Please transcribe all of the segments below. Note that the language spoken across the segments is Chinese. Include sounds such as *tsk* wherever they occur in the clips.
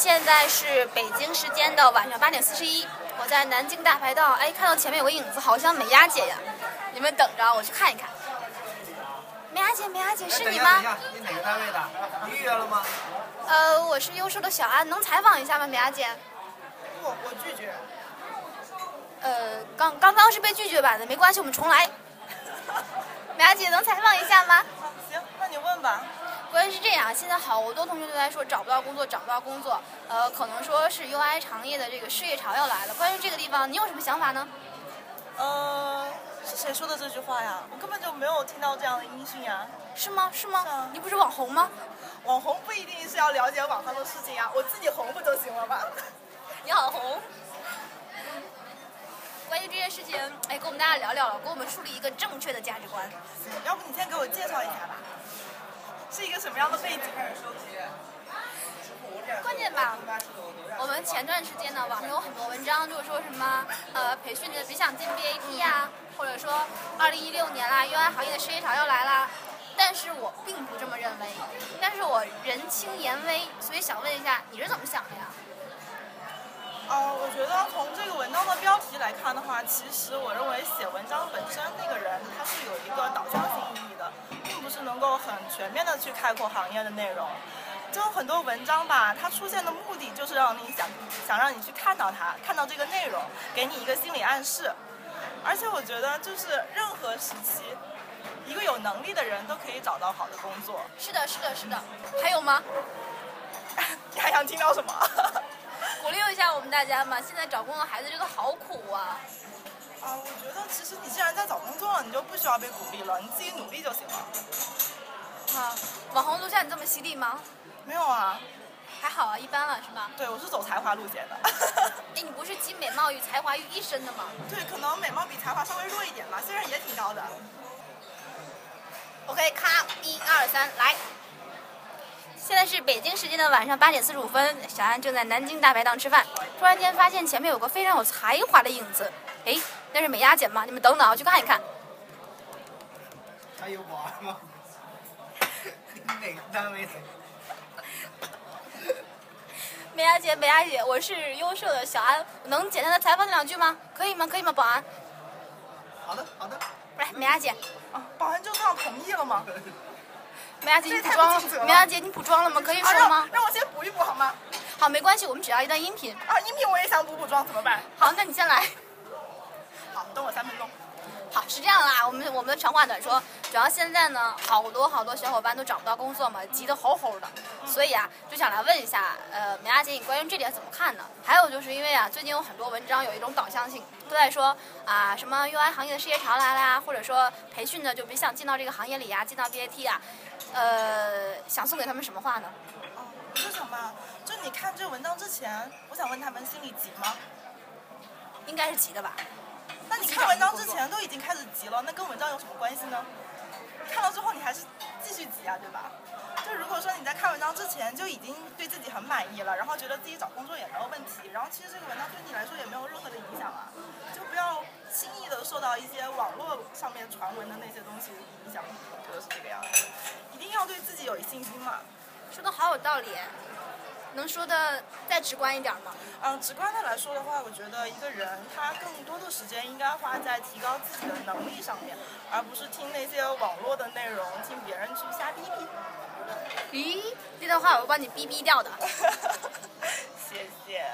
现在是北京时间的晚上八点四十一，我在南京大排档，哎，看到前面有个影子，好像美伢姐呀。你们等着，我去看一看。美伢姐，美伢姐，是你吗？你哪个单位的？你预约了吗？呃，我是优秀的小安，能采访一下吗，美伢姐？不，我拒绝。呃，刚刚刚是被拒绝版的，没关系，我们重来。*laughs* 美伢姐，能采访一下吗？行，那你问吧。关键是这样，现在好多同学都在说找不到工作，找不到工作。呃，可能说是 UI 行业的这个失业潮要来了。关于这个地方，你有什么想法呢？呃，是谁说的这句话呀？我根本就没有听到这样的音讯呀。是吗？是吗？是啊你不是网红吗？网红不一定是要了解网上的事情呀，我自己红不就行了吗？*laughs* 你好红。关于这件事情，哎，跟我们大家聊聊了，给我们树立一个正确的价值观。要不你先给我介绍一下吧，是一个什么样的背景？关键吧，我们前段时间呢，网上有很多文章，就是说什么呃，培训的别想进 BAT 啊、或者说二零一六年啦，UI 行业的失业潮要来啦。但是我并不这么认为，但是我人轻言微，所以想问一下，你是怎么想的呀？呃，我觉得从这个文章的标题来看的话，其实我认为写文章本身那个人他是有一个导向性的，并不是能够很全面的去概括行业的内容。就很多文章吧，它出现的目的就是让你想想让你去看到它，看到这个内容，给你一个心理暗示。而且我觉得就是任何时期，一个有能力的人都可以找到好的工作。是的，是的，是的。还有吗？你 *laughs* 还想听到什么？*laughs* 鼓励一下我们大家嘛！现在找工作孩子真的好苦啊！啊，我觉得其实你既然在找工作了，你就不需要被鼓励了，你自己努力就行了。啊，网红都像你这么犀利吗？没有啊，还好啊，一般了是吧？对我是走才华路线的。哎，你不是集美貌与才华于一身的吗？对，可能美貌比才华稍微弱一点吧，虽然也挺高的。OK，咔，一二三，来。现在是北京时间的晚上八点四十五分，小安正在南京大排档吃饭，突然间发现前面有个非常有才华的影子，哎，那是美伢姐吗？你们等等，我去看一看。还有保安吗？哪个单位的？美伢姐，美伢姐，我是优秀的小安，我能简单的采访你两句吗？可以吗？可以吗，保安？好的，好的。来，美伢姐，啊，保安就这样同意了吗？美伢姐，你补妆美伢姐，你补妆了吗？可以啊，让说吗？让我先补一补好吗？好，没关系，我们只要一段音频。啊，音频我也想补补妆，怎么办？好，那你先来。好，等我三分钟。好，是这样啦，我们我们长话短说，主要现在呢，好多好多小伙伴都找不到工作嘛，急得吼吼的，所以啊，就想来问一下，呃，美亚姐，你关于这点怎么看呢？还有就是因为啊，最近有很多文章有一种导向性，都在说啊，什么 UI 行业的失业潮来了呀，或者说培训的就别想进到这个行业里呀，进到 BAT 啊，呃，想送给他们什么话呢？哦，我就想吧，就你看这文章之前，我想问他们心里急吗？应该是急的吧？那你看文章之前都已经开始急了，那跟文章有什么关系呢？看了之后你还是继续急啊，对吧？就如果说你在看文章之前就已经对自己很满意了，然后觉得自己找工作也没有问题，然后其实这个文章对你来说也没有任何的影响啊，就不要轻易的受到一些网络上面传闻的那些东西影响，我觉得是这个样子。一定要对自己有信心嘛。说的好有道理，能说的再直观一点吗？嗯，直观的来说的话，我觉得一个人他更多的时间应该花在提高自己的能力上面，而不是听那些网络的内容，听别人去瞎逼逼。咦，这段话我会帮你逼逼掉的。*laughs* 谢谢。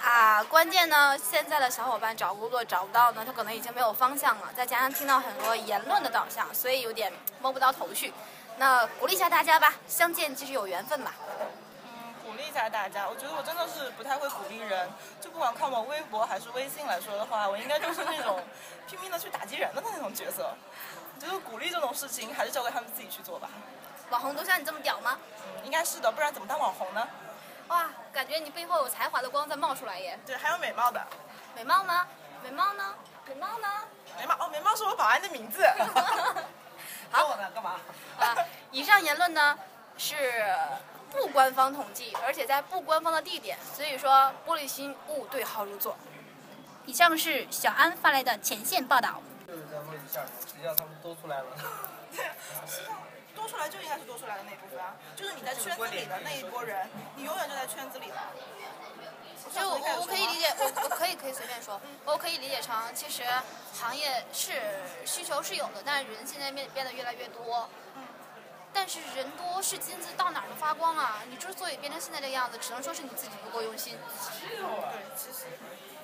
啊，关键呢，现在的小伙伴找工作找不到呢，他可能已经没有方向了，再加上听到很多言论的导向，所以有点摸不到头绪。那鼓励一下大家吧，相见即是有缘分吧。一下大家，我觉得我真的是不太会鼓励人，就不管看我微博还是微信来说的话，我应该就是那种拼命的去打击人的那种角色。我觉得鼓励这种事情还是交给他们自己去做吧。网红都像你这么屌吗？嗯，应该是的，不然怎么当网红呢？哇，感觉你背后有才华的光在冒出来耶。对，还有美貌的，美貌呢？美貌呢？美貌呢？美貌哦，美貌是我保安的名字。*laughs* 好我呢？干嘛？啊，以上言论呢是不官方统计，而且在不官方的地点，所以说玻璃心勿对号入座。以上是小安发来的前线报道。就是在问一下，他们多出来了？*laughs* 多出来就应该是多出来的那一部分啊，就是你在圈子里的那一波人，你永远就在圈子里了。我我可以理解，我可以 *laughs* 可以随便说，我可以理解成，其实行业是需求是有的，但是人现在变变得越来越多。但是人多是金子，到哪儿都发光啊！你之所以变成现在这样子，只能说是你自己不够用心。对，其实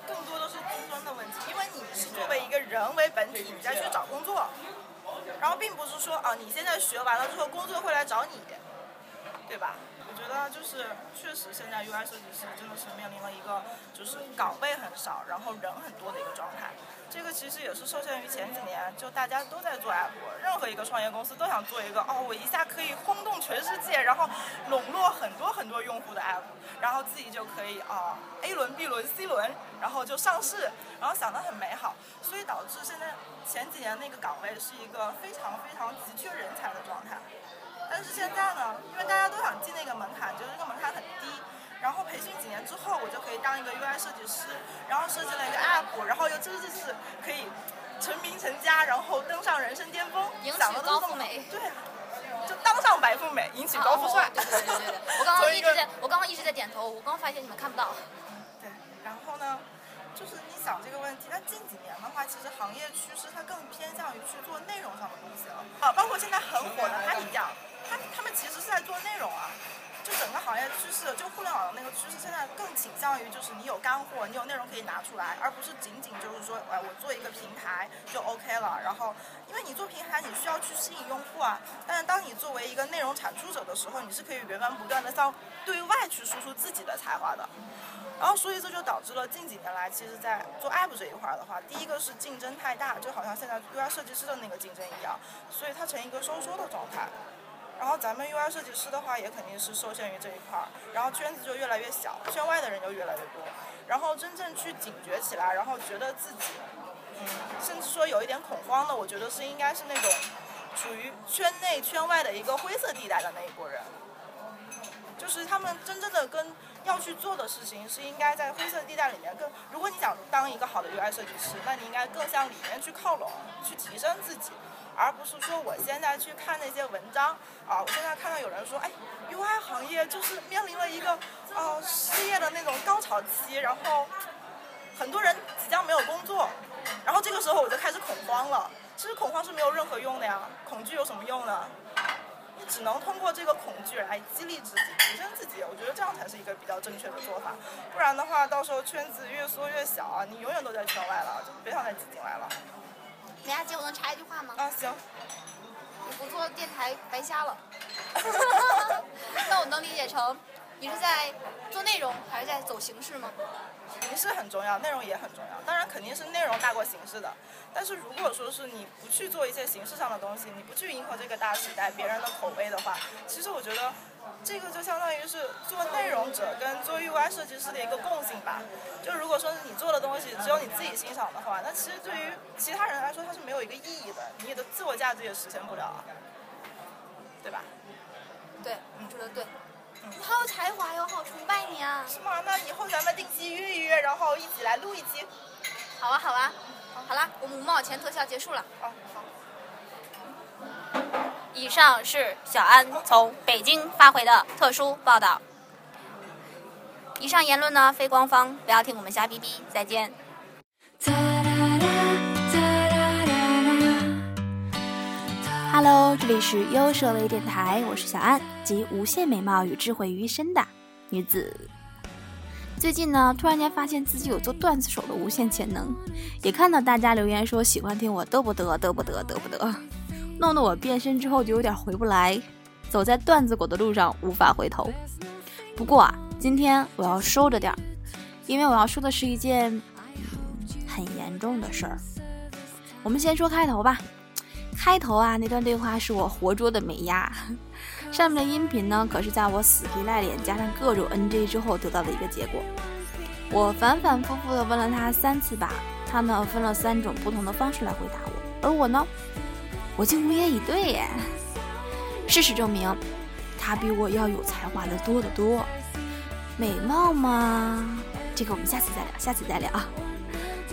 更多的是自尊的问题，因为你是作为一个人为本体，你再去找工作，然后并不是说啊，你现在学完了之后，工作会来找你，对吧？我觉得就是确实现在 UI 设计师真的是面临了一个就是岗位很少，然后人很多的一个状态。这个其实也是受限于前几年，就大家都在做 app，任何一个创业公司都想做一个哦，我一下可以轰动全世界，然后笼络很多很多用户的 app，然后自己就可以啊 A 轮、B 轮、C 轮，然后就上市，然后想得很美好，所以导致现在前几年那个岗位是一个非常非常急缺人才的状态。但是现在呢，因为大家都想进那个门槛，就是这个门槛很低。然后培训几年之后，我就可以当一个 UI 设计师，然后设计了一个 App，然后又真的是可以成名成家，然后登上人生巅峰，迎娶高富美，对，就当上白富美，引起高富帅。对对对对对，我刚刚一直在，我刚刚一直在点头，我刚发现你们看不到。对，然后呢，就是你想这个问题，但近几年的话，其实行业趋势它更偏向于去做内容上的东西了，啊，包括现在很火的哈迪酱，他他们其实是在做内容啊。就整个行业趋势，就互联网的那个趋势，现在更倾向于就是你有干货，你有内容可以拿出来，而不是仅仅就是说，哎，我做一个平台就 OK 了。然后，因为你做平台，你需要去吸引用户啊。但是，当你作为一个内容产出者的时候，你是可以源源不断的向对外去输出自己的才华的。然后，所以这就导致了近几年来，其实，在做 App 这一块的话，第一个是竞争太大，就好像现在 UI 设计师的那个竞争一样，所以它成一个收缩的状态。然后咱们 UI 设计师的话，也肯定是受限于这一块儿，然后圈子就越来越小，圈外的人就越来越多，然后真正去警觉起来，然后觉得自己，嗯，甚至说有一点恐慌的，我觉得是应该是那种处于圈内圈外的一个灰色地带的那一波人，就是他们真正的跟要去做的事情是应该在灰色地带里面更，如果你想当一个好的 UI 设计师，那你应该更向里面去靠拢，去提升自己。而不是说我现在去看那些文章啊，我现在看到有人说，哎，UI 行业就是面临了一个呃失业的那种高潮期，然后很多人即将没有工作，然后这个时候我就开始恐慌了。其实恐慌是没有任何用的呀，恐惧有什么用呢？你只能通过这个恐惧来激励自己、提升自己。我觉得这样才是一个比较正确的做法，不然的话，到时候圈子越缩越小啊，你永远都在圈外了，就别想再挤进来了。梅亚姐，我能插一句话吗？啊，行。你不做电台白瞎了。*laughs* 那我能理解成，你是在做内容还是在走形式吗？形式很重要，内容也很重要。当然肯定是内容大过形式的。但是如果说是你不去做一些形式上的东西，你不去迎合这个大时代别人的口碑的话，其实我觉得。这个就相当于是做内容者跟做 UI 设计师的一个共性吧。就如果说你做的东西只有你自己欣赏的话，那其实对于其他人来说它是没有一个意义的，你的自我价值也实现不了，对吧？对，你说的对。你好有才华哟，好崇拜你啊！是吗？那以后咱们定期约一约，然后一起来录一期。好啊，好啊。好了，我们五毛钱特效结束了。好。以上是小安从北京发回的特殊报道。以上言论呢非官方，不要听我们瞎逼逼。再见。Hello，这里是优设微电台，我是小安，集无限美貌与智慧于一身的女子。最近呢，突然间发现自己有做段子手的无限潜能，也看到大家留言说喜欢听我嘚不嘚嘚不嘚嘚不嘚。弄得我变身之后就有点回不来，走在段子狗的路上无法回头。不过啊，今天我要收着点儿，因为我要说的是一件很严重的事儿。我们先说开头吧。开头啊，那段对话是我活捉的美伢，*laughs* 上面的音频呢，可是在我死皮赖脸加上各种 NG 之后得到的一个结果。我反反复复的问了他三次吧，他呢分了三种不同的方式来回答我，而我呢。我竟无言以对耶！事实证明，他比我要有才华的多得多。美貌吗？这个我们下次再聊，下次再聊啊。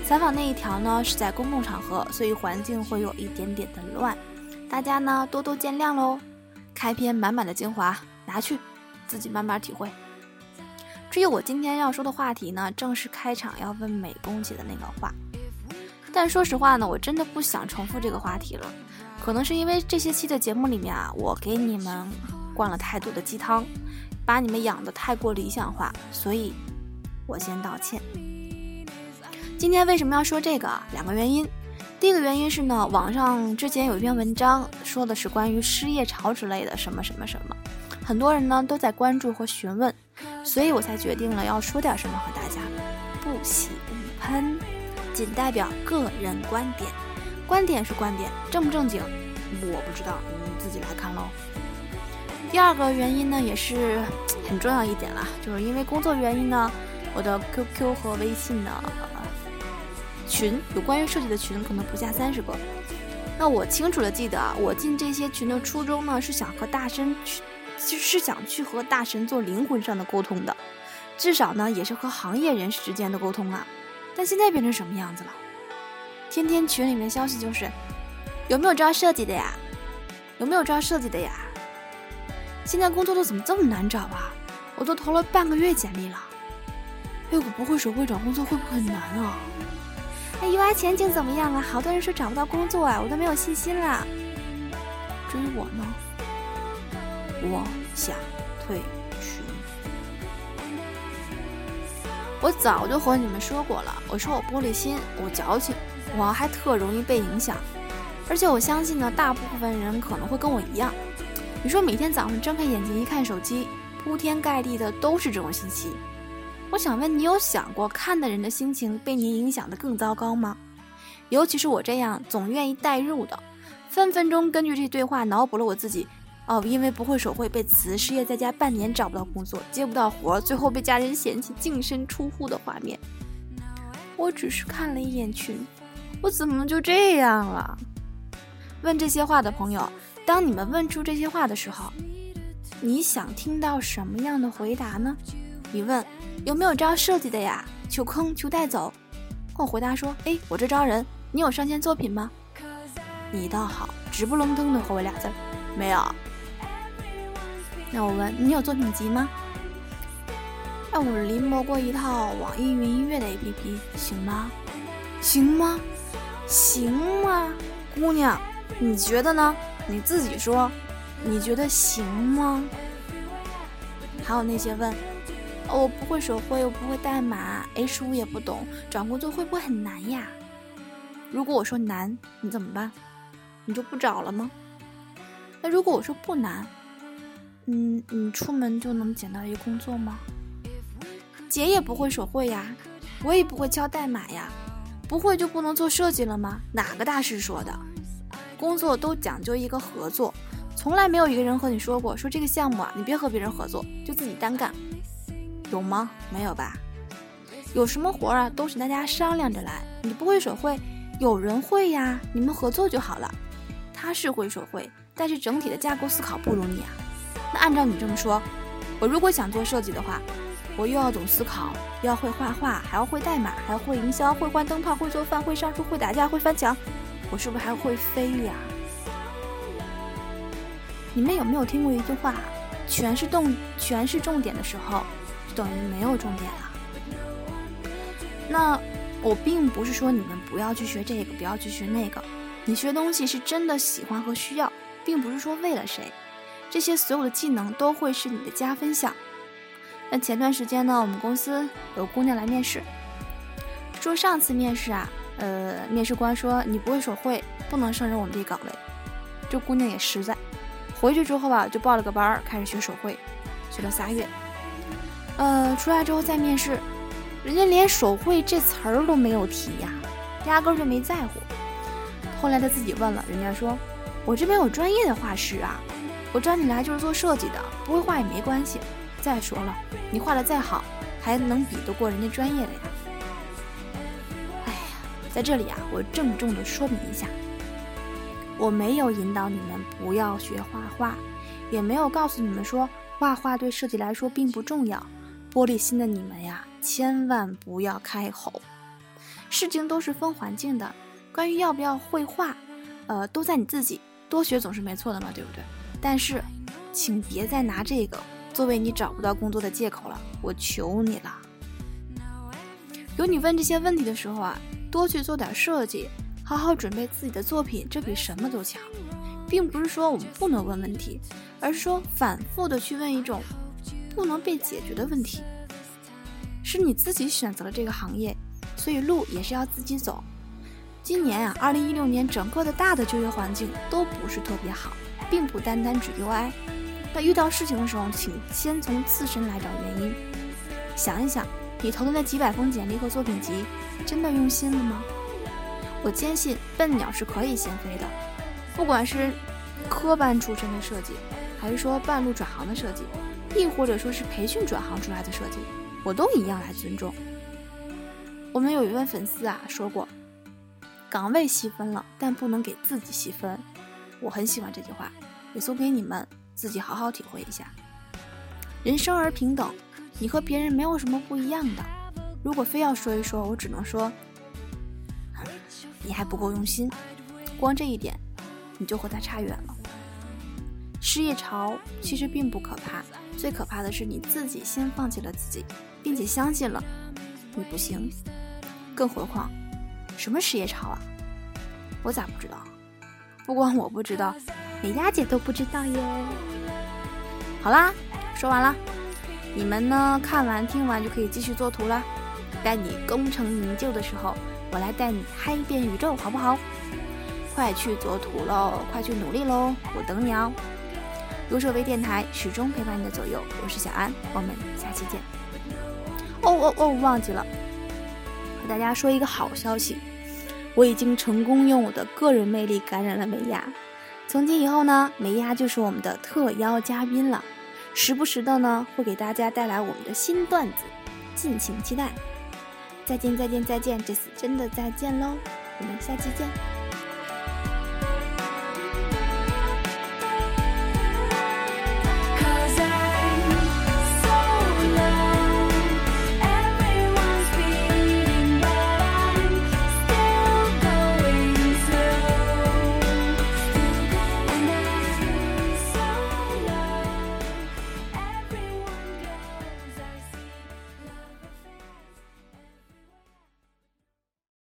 采访那一条呢是在公共场合，所以环境会有一点点的乱，大家呢多多见谅喽。开篇满满的精华拿去，自己慢慢体会。至于我今天要说的话题呢，正是开场要问美工姐的那个话。但说实话呢，我真的不想重复这个话题了。可能是因为这些期的节目里面啊，我给你们灌了太多的鸡汤，把你们养的太过理想化，所以我先道歉。今天为什么要说这个？两个原因。第一个原因是呢，网上之前有一篇文章说的是关于失业潮之类的什么什么什么，很多人呢都在关注和询问，所以我才决定了要说点什么和大家不喜勿喷，仅代表个人观点，观点是观点，正不正经我不知道，你们自己来看喽。第二个原因呢也是 *tsk* 很重要一点啦，就是因为工作原因呢，我的 QQ 和微信呢。群有关于设计的群可能不下三十个，那我清楚的记得啊，我进这些群的初衷呢是想和大神去，其实是想去和大神做灵魂上的沟通的，至少呢也是和行业人士之间的沟通啊。但现在变成什么样子了？天天群里面消息就是，有没有招设计的呀？有没有招设计的呀？现在工作都怎么这么难找啊？我都投了半个月简历了，哎，我不会手绘找工作会不会很难啊？哎，UI 前景怎么样啊？好多人说找不到工作啊，我都没有信心了。至于我呢，我想退群。我早就和你们说过了，我说我玻璃心，我矫情，我还特容易被影响。而且我相信呢，大部分人可能会跟我一样。你说每天早上睁开眼睛一看手机，铺天盖地的都是这种信息。我想问你，有想过看的人的心情被您影响的更糟糕吗？尤其是我这样总愿意代入的，分分钟根据这对话脑补了我自己，哦，因为不会手绘被辞，失业在家半年找不到工作，接不到活，最后被家人嫌弃，净身出户的画面。我只是看了一眼群，我怎么就这样了？问这些话的朋友，当你们问出这些话的时候，你想听到什么样的回答呢？你问。有没有招设计的呀？求坑求带走。我回答说：“哎，我这招人，你有上线作品吗？”你倒好，直不愣登的回我俩字儿：“没有。”那我问你有作品集吗？那，我临摹过一套网易云音乐的 APP，行吗？行吗？行吗？姑娘，你觉得呢？你自己说，你觉得行吗？还有那些问。我不会手绘，我不会代码，H 五也不懂，找工作会不会很难呀？如果我说难，你怎么办？你就不找了吗？那如果我说不难，嗯，你出门就能捡到一个工作吗？姐也不会手绘呀，我也不会敲代码呀，不会就不能做设计了吗？哪个大师说的？工作都讲究一个合作，从来没有一个人和你说过，说这个项目啊，你别和别人合作，就自己单干。有吗？没有吧？有什么活儿啊，都是大家商量着来。你不会手绘，有人会呀，你们合作就好了。他是会手绘，但是整体的架构思考不如你啊。那按照你这么说，我如果想做设计的话，我又要懂思考，又要会画画，还要会代码，还要会营销，会换灯泡，会做饭，会上树，会打架，会翻墙，我是不是还会飞呀？你们有没有听过一句话？全是重，全是重点的时候。等于没有重点了。那我并不是说你们不要去学这个，不要去学那个。你学东西是真的喜欢和需要，并不是说为了谁。这些所有的技能都会是你的加分项。那前段时间呢，我们公司有姑娘来面试，说上次面试啊，呃，面试官说你不会手绘，不能胜任我们这岗位。这姑娘也实在，回去之后吧，就报了个班，开始学手绘，学了仨月。呃，出来之后再面试，人家连手绘这词儿都没有提呀，压根儿就没在乎。后来他自己问了，人家说：“我这边有专业的画师啊，我招你来就是做设计的，不会画也没关系。再说了，你画的再好，还能比得过人家专业的？”呀，在这里啊，我郑重的说明一下，我没有引导你们不要学画画，也没有告诉你们说画画对设计来说并不重要。玻璃心的你们呀，千万不要开吼。事情都是分环境的，关于要不要绘画，呃，都在你自己。多学总是没错的嘛，对不对？但是，请别再拿这个作为你找不到工作的借口了，我求你了。有你问这些问题的时候啊，多去做点设计，好好准备自己的作品，这比什么都强。并不是说我们不能问问题，而是说反复的去问一种不能被解决的问题。是你自己选择了这个行业，所以路也是要自己走。今年啊，二零一六年整个的大的就业环境都不是特别好，并不单单指 UI。那遇到事情的时候，请先从自身来找原因，想一想，你投的那几百封简历和作品集，真的用心了吗？我坚信，笨鸟是可以先飞的。不管是科班出身的设计，还是说半路转行的设计，亦或者说是培训转行出来的设计，我都一样来尊重。我们有一位粉丝啊说过，岗位细分了，但不能给自己细分。我很喜欢这句话，也送给你们，自己好好体会一下。人生而平等，你和别人没有什么不一样的。如果非要说一说，我只能说，你还不够用心。光这一点。你就和他差远了。失业潮其实并不可怕，最可怕的是你自己先放弃了自己，并且相信了你不行。更何况，什么失业潮啊？我咋不知道？不光我不知道，美丫姐都不知道耶。好啦，说完了，你们呢？看完听完就可以继续做图了。待你功成名就的时候，我来带你嗨遍宇宙，好不好？快去做图喽！快去努力喽！我等你哦。如舍微电台始终陪伴你的左右，我是小安，我们下期见。哦哦哦，忘记了和大家说一个好消息，我已经成功用我的个人魅力感染了美伢。从今以后呢，美伢就是我们的特邀嘉宾了，时不时的呢会给大家带来我们的新段子，敬请期待。再见再见再见，这次真的再见喽！我们下期见。